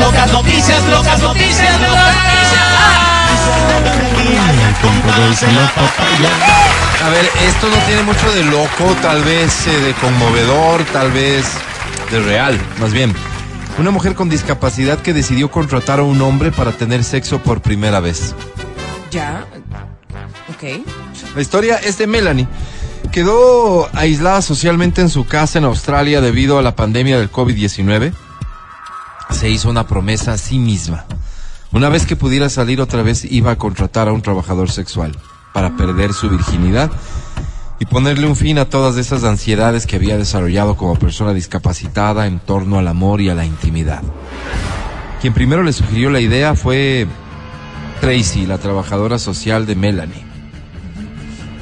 locas noticias, locas noticias, locas noticias. A ver, esto no tiene mucho de loco, tal vez eh, de conmovedor, tal vez de real, más bien. Una mujer con discapacidad que decidió contratar a un hombre para tener sexo por primera vez. Ya. Ok. La historia es de Melanie. Quedó aislada socialmente en su casa en Australia debido a la pandemia del COVID-19. Se hizo una promesa a sí misma. Una vez que pudiera salir otra vez iba a contratar a un trabajador sexual para perder su virginidad y ponerle un fin a todas esas ansiedades que había desarrollado como persona discapacitada en torno al amor y a la intimidad. Quien primero le sugirió la idea fue Tracy, la trabajadora social de Melanie.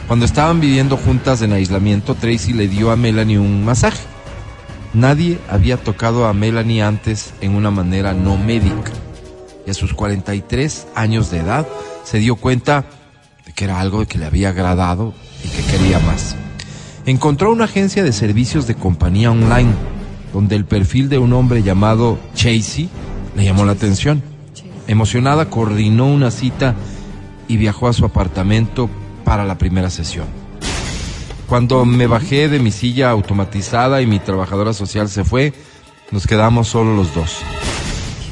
Cuando estaban viviendo juntas en aislamiento, Tracy le dio a Melanie un masaje. Nadie había tocado a Melanie antes en una manera no médica. Y a sus 43 años de edad se dio cuenta de que era algo que le había agradado y que quería más. Encontró una agencia de servicios de compañía online, donde el perfil de un hombre llamado Chasey le llamó la atención. Emocionada, coordinó una cita y viajó a su apartamento para la primera sesión. Cuando me bajé de mi silla automatizada y mi trabajadora social se fue, nos quedamos solo los dos.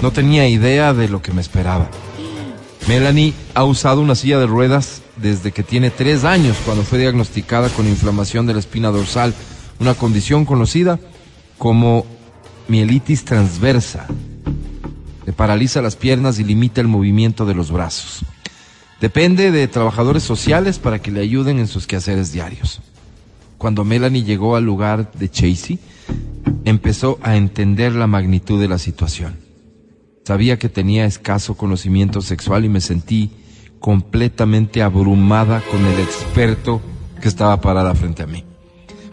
No tenía idea de lo que me esperaba. Melanie ha usado una silla de ruedas desde que tiene tres años, cuando fue diagnosticada con inflamación de la espina dorsal, una condición conocida como mielitis transversa. Le paraliza las piernas y limita el movimiento de los brazos. Depende de trabajadores sociales para que le ayuden en sus quehaceres diarios. Cuando Melanie llegó al lugar de Chasey, empezó a entender la magnitud de la situación. Sabía que tenía escaso conocimiento sexual y me sentí completamente abrumada con el experto que estaba parada frente a mí.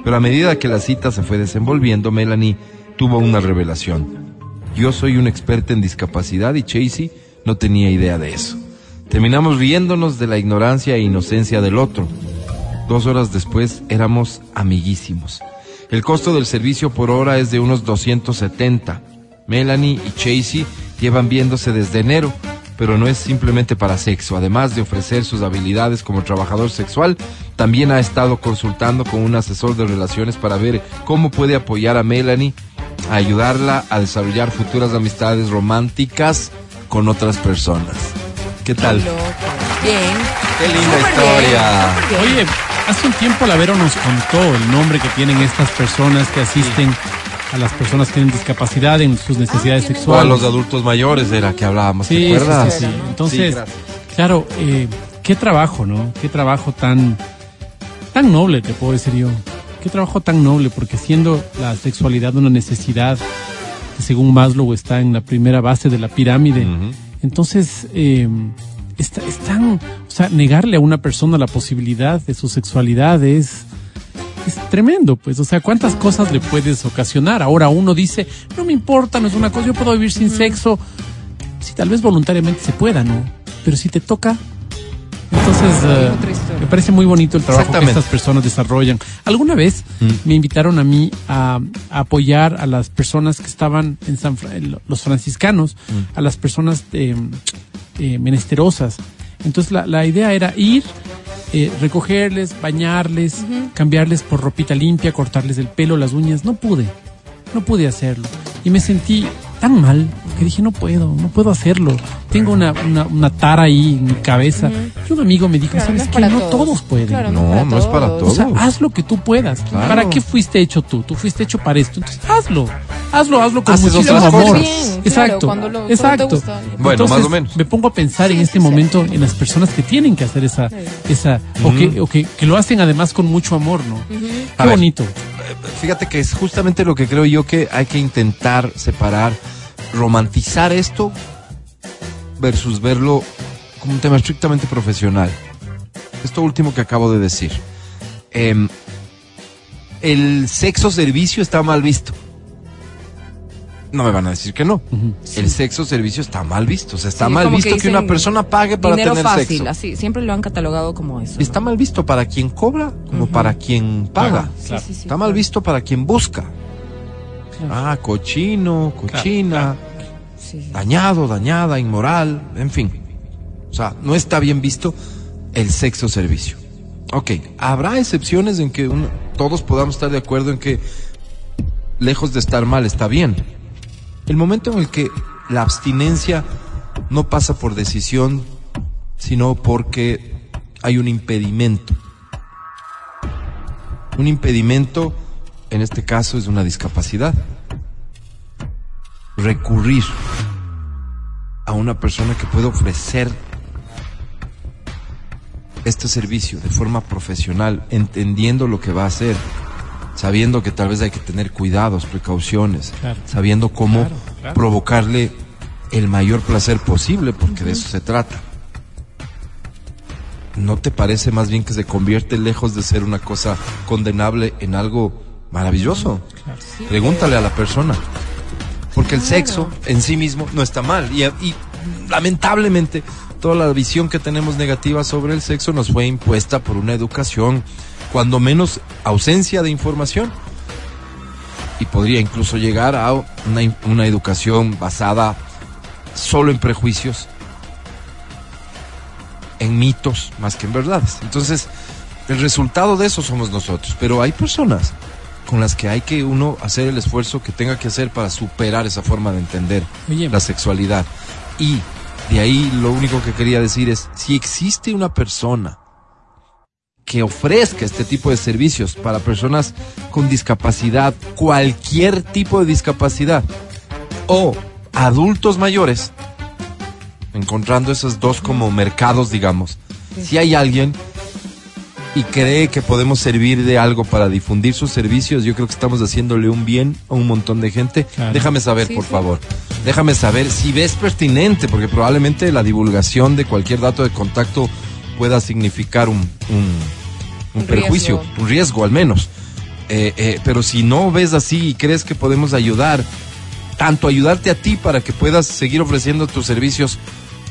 Pero a medida que la cita se fue desenvolviendo, Melanie tuvo una revelación. Yo soy un experta en discapacidad y Chasey no tenía idea de eso. Terminamos riéndonos de la ignorancia e inocencia del otro. Dos horas después éramos amiguísimos. El costo del servicio por hora es de unos 270. Melanie y Chasey llevan viéndose desde enero, pero no es simplemente para sexo. Además de ofrecer sus habilidades como trabajador sexual, también ha estado consultando con un asesor de relaciones para ver cómo puede apoyar a Melanie, a ayudarla a desarrollar futuras amistades románticas con otras personas. ¿Qué tal? Loco. Bien. Qué linda Súper historia. bien, súper bien. Oye, hace un tiempo la Vero nos contó el nombre que tienen estas personas que asisten a las personas que tienen discapacidad en sus necesidades Ah, tienen- O a sexuales. los adultos mayores era que hablábamos, ¿te Sí, acuerdas? sí, sí. Entonces, claro, eh, qué trabajo, ¿no? Qué trabajo tan, tan noble, te puedo decir yo. Qué trabajo tan noble, porque siendo la sexualidad una necesidad que según Maslow está en la primera base de la pirámide, entonces eh, está, es tan, o sea, negarle a una persona la posibilidad de su sexualidad es, es tremendo, pues, o sea, cuántas cosas le puedes ocasionar. Ahora uno dice, no me importa, no es una cosa, yo puedo vivir sin sexo. Si tal vez voluntariamente se pueda, ¿no? Pero si te toca, entonces eh, me parece muy bonito el trabajo que estas personas desarrollan. Alguna vez me invitaron a mí a, a apoyar a las personas que estaban en San Fra- los franciscanos, a las personas eh, eh, menesterosas. Entonces la, la idea era ir, eh, recogerles, bañarles, cambiarles por ropita limpia, cortarles el pelo, las uñas. No pude, no pude hacerlo. Y me sentí tan mal que dije, no puedo, no puedo hacerlo. Tengo una, una, una tara ahí en mi cabeza. Y un amigo me dijo, Claro, ¿sabes no es qué? No todos. todos pueden. Claro, No, no es para todos. O sea, haz lo que tú puedas. Claro. ¿Para qué fuiste hecho tú? Tú fuiste hecho para esto. Entonces, hazlo. Hazlo, hazlo con Haces muchísimo amor. Bien, claro, Exacto. cuando lo- exacto. gusta. Bueno, Entonces, más o menos. Me pongo a pensar en este sí, momento en las personas que tienen que hacer esa, esa, o, que, o que, que lo hacen además con mucho amor, ¿no? A Qué bonito. Fíjate que es justamente lo que creo yo que hay que intentar separar, romantizar esto versus verlo como un tema estrictamente profesional. Esto último que acabo de decir. Em, el sexo servicio está mal visto. No me van a decir que no. El sexo servicio está mal visto. O sea, está Sí, mal visto que, una persona pague para dinero tener fácil, sexo. así, siempre lo han catalogado como eso. Está mal visto para quien cobra como para quien paga. Sí, Claro. sí, sí, Está mal claro. visto para quien busca. Ah, cochino, cochina. Dañado, dañada, inmoral, en fin. O sea, no está bien visto el sexo servicio. Ok, habrá excepciones en que uno- todos podamos estar de acuerdo en que lejos de estar mal está bien. El momento en el que la abstinencia no pasa por decisión, sino porque hay un impedimento. Un impedimento, en este caso, es una discapacidad. Recurrir a una persona que puede ofrecer este servicio de forma profesional, entendiendo lo que va a hacer, sabiendo que tal vez hay que tener cuidados, precauciones, Claro. sabiendo cómo Claro, claro. provocarle el mayor placer posible, porque de eso se trata. ¿No te parece más bien que se convierte lejos de ser una cosa condenable en algo maravilloso? Pregúntale a la persona. Porque el sexo en sí mismo no está mal. Y, y lamentablemente toda la visión que tenemos negativa sobre el sexo nos fue impuesta por una educación, cuando menos ausencia de información. Y podría incluso llegar a una, educación basada solo en prejuicios, en mitos más que en verdades. Entonces, el resultado de eso somos nosotros. Pero hay personas con las que hay que uno hacer el esfuerzo que tenga que hacer para superar esa forma de entender Oye, la sexualidad. Y de ahí lo único que quería decir es, si existe una persona que ofrezca este tipo de servicios para personas con discapacidad, cualquier tipo de discapacidad, o adultos mayores, encontrando esos dos como mercados, digamos, si hay alguien y cree que podemos servir de algo para difundir sus servicios, yo creo que estamos haciéndole un bien a un montón de gente. Claro. Déjame saber, Sí, por sí. favor. Déjame saber si ves pertinente, porque probablemente la divulgación de cualquier dato de contacto pueda significar un, un, un Un perjuicio, riesgo. un riesgo al menos. Eh, eh, pero si no ves así y crees que podemos ayudar, tanto ayudarte a ti para que puedas seguir ofreciendo tus servicios,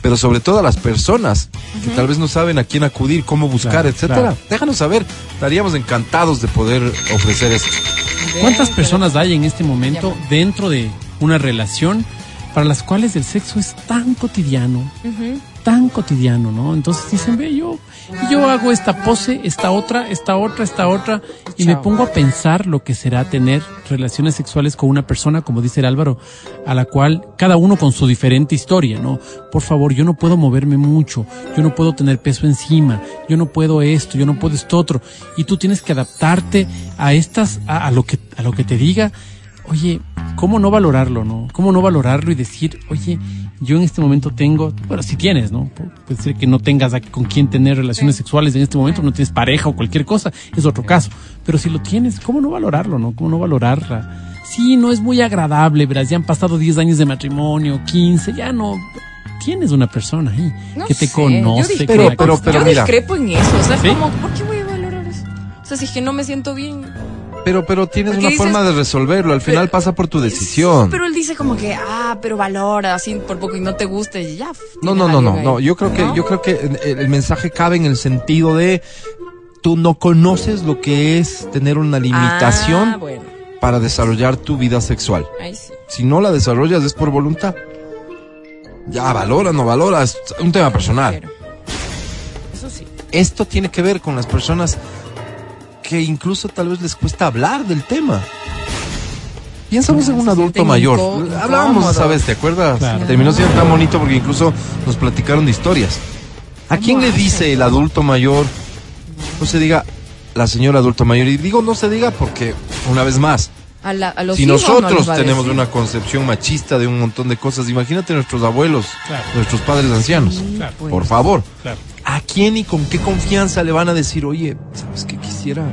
pero sobre todo a las personas que tal vez no saben a quién acudir, cómo buscar, Claro, etcétera. claro. Déjanos saber, estaríamos encantados de poder ofrecer esto. ¿Cuántas personas hay en este momento Ya. dentro de una relación para las cuales el sexo es tan cotidiano. Tan cotidiano, ¿no? Entonces dicen, ve, yo, yo hago esta pose, esta otra, esta otra, esta otra, y me pongo a pensar lo que será tener relaciones sexuales con una persona, como dice el Álvaro, a la cual cada uno con su diferente historia, ¿no? Por favor, yo no puedo moverme mucho, yo no puedo tener peso encima, yo no puedo esto, yo no puedo esto otro, y tú tienes que adaptarte a estas, a, a lo que, a lo que te diga. Oye, ¿cómo no valorarlo, no? ¿Cómo no valorarlo y decir, oye, yo en este momento tengo, bueno, si tienes, ¿no? Pu- Puede ser que no tengas con quién tener relaciones sexuales en este momento, no tienes pareja o cualquier cosa, es otro caso. Pero si lo tienes, ¿cómo no valorarlo, no? ¿Cómo no valorarla? Sí, no es muy agradable, verás, ya han pasado 10 años de matrimonio, 15, ya no. Tienes una persona ahí No que te sé, conoce, yo que Pero- pero- pero yo mira. discrepo en eso, o sea, es ¿Sí? como, ¿por qué voy a valorar eso? O sea, si es que no me siento bien. Pero, pero tienes Porque una dices- forma de resolverlo. Al final Pero- pasa por tu decisión. Pero él dice como que, ah, pero valora, así por poco y no te gusta y ya. No, no, no, no, ahí. no. Yo creo que, ¿No? yo creo que el, el mensaje cabe en el sentido de tú no conoces lo que es tener una limitación Ah, bueno, para desarrollar tu vida sexual. ahí sí. Si no la desarrollas es por voluntad. Ya, valora, no valora, es un tema personal. Eso sí. Esto tiene que ver con las personas que incluso tal vez les cuesta hablar del tema. Piénsanos en un adulto mayor. Hablábamos esa vez, ¿te acuerdas? Claro. Terminó siendo tan bonito porque incluso nos platicaron de historias. ¿A ¿Cómo quién le dice el adulto mayor? No se diga la señora adulto mayor. Y digo no se diga porque, una vez más, A, la- a los si no nosotros tenemos una concepción machista de un montón de cosas, imagínate nuestros abuelos, Claro. nuestros padres ancianos. Claro. Por favor. Claro. ¿A quién y con qué confianza le van a decir, oye, ¿sabes qué quisiera?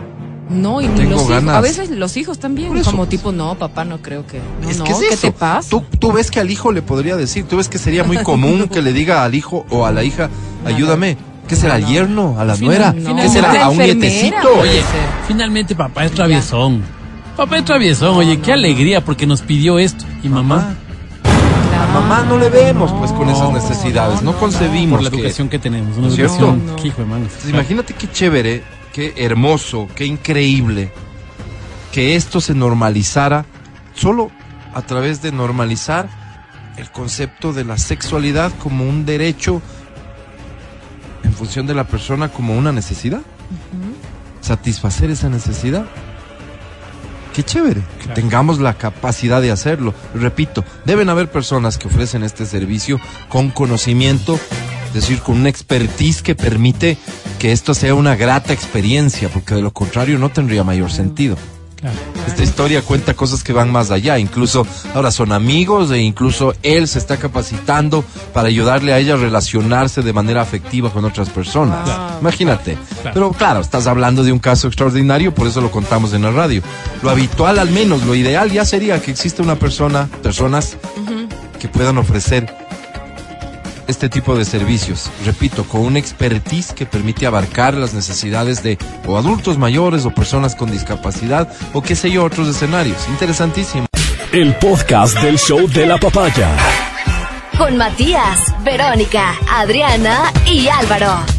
No, y ni Tengo los hijos. ganas. A veces los hijos también. Como tipo, no, papá, no creo que. No, es no, que es ¿qué eso. te pasa? Tú, tú ves que al hijo le podría decir, tú ves que sería muy común que le diga al hijo o a la hija, ayúdame. ¿Qué será? ¿Al No. yerno? ¿A la nuera? no. ¿Qué será? ¿A un nietecito? Oye, finalmente papá es traviesón. Papá es traviesón, oye, qué alegría porque nos pidió esto. Y mamá. A mamá no le vemos pues con esas necesidades, no, no, no, concebimos por la que- educación que tenemos, una ¿No es cierto? educación, hijo de. Entonces, imagínate qué chévere, qué hermoso, qué increíble que esto se normalizara solo a través de normalizar el concepto de la sexualidad como un derecho en función de la persona como una necesidad. Satisfacer esa necesidad. Qué chévere que tengamos la capacidad de hacerlo. Repito, deben haber personas que ofrecen este servicio con conocimiento, es decir, con una expertise que permite que esto sea una grata experiencia, porque de lo contrario no tendría mayor sentido. Claro. Esta historia cuenta cosas que van más allá. Incluso ahora son amigos e incluso él se está capacitando para ayudarle a ella a relacionarse de manera afectiva con otras personas. Claro. Imagínate. Claro. Pero claro, estás hablando de un caso extraordinario, por eso lo contamos en la radio. Lo habitual, al menos, lo ideal ya sería que exista una persona, personas que puedan ofrecer este tipo de servicios, repito, con una expertise que permite abarcar las necesidades de o adultos mayores o personas con discapacidad o qué sé yo, otros escenarios. Interesantísimo. El podcast del show de la papaya. Con Matías, Verónica, Adriana y Álvaro.